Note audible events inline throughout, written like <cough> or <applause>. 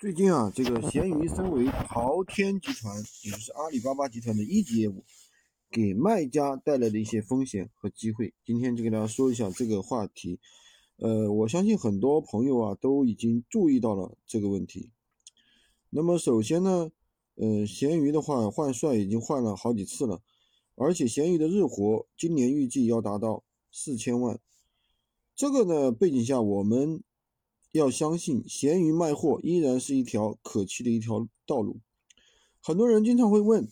最近啊，这个闲鱼身为淘天集团，也就是阿里巴巴集团的一级业务，给卖家带来的一些风险和机会，今天就给大家说一下这个话题。呃，我相信很多朋友啊都已经注意到了这个问题。那么首先呢，呃，闲鱼的话换帅已经换了好几次了，而且闲鱼的日活今年预计要达到四千万。这个呢背景下，我们。要相信，闲鱼卖货依然是一条可期的一条道路。很多人经常会问，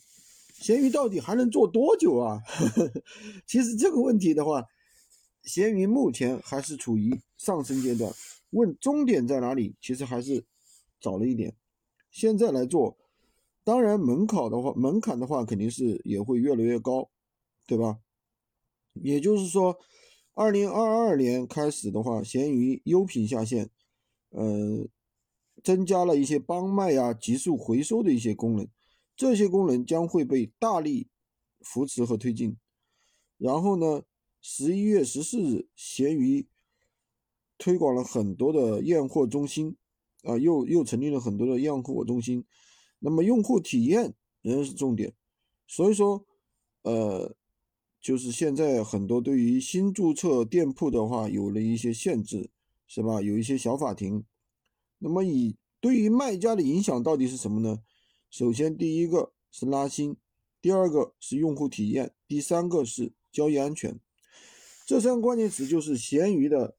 闲鱼到底还能做多久啊？<laughs> 其实这个问题的话，闲鱼目前还是处于上升阶段。问终点在哪里，其实还是早了一点。现在来做，当然门槛的话，门槛的话肯定是也会越来越高，对吧？也就是说，二零二二年开始的话，闲鱼优品下线。呃，增加了一些帮卖呀、急速回收的一些功能，这些功能将会被大力扶持和推进。然后呢，十一月十四日，闲鱼推广了很多的验货中心，啊，又又成立了很多的验货中心。那么用户体验仍然是重点，所以说，呃，就是现在很多对于新注册店铺的话，有了一些限制。是吧？有一些小法庭，那么以对于卖家的影响到底是什么呢？首先，第一个是拉新，第二个是用户体验，第三个是交易安全。这三个关键词就是闲鱼的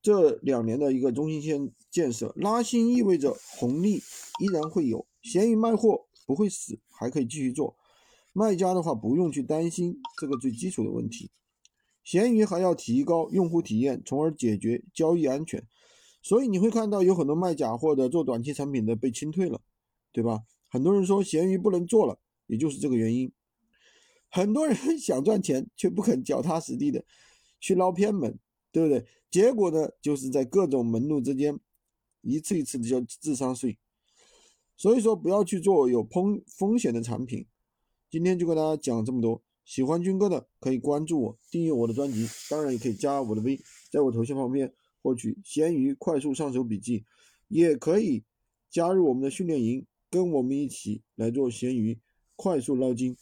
这两年的一个中心线建设。拉新意味着红利依然会有，闲鱼卖货不会死，还可以继续做。卖家的话不用去担心这个最基础的问题。闲鱼还要提高用户体验，从而解决交易安全。所以你会看到有很多卖假货的、做短期产品的被清退了，对吧？很多人说闲鱼不能做了，也就是这个原因。很多人 <laughs> 想赚钱，却不肯脚踏实地的去捞偏门，对不对？结果呢，就是在各种门路之间，一次一次的交智商税。所以说，不要去做有风风险的产品。今天就跟大家讲这么多。喜欢军哥的可以关注我，订阅我的专辑，当然也可以加我的微，在我头像旁边获取闲鱼快速上手笔记，也可以加入我们的训练营，跟我们一起来做闲鱼快速捞金。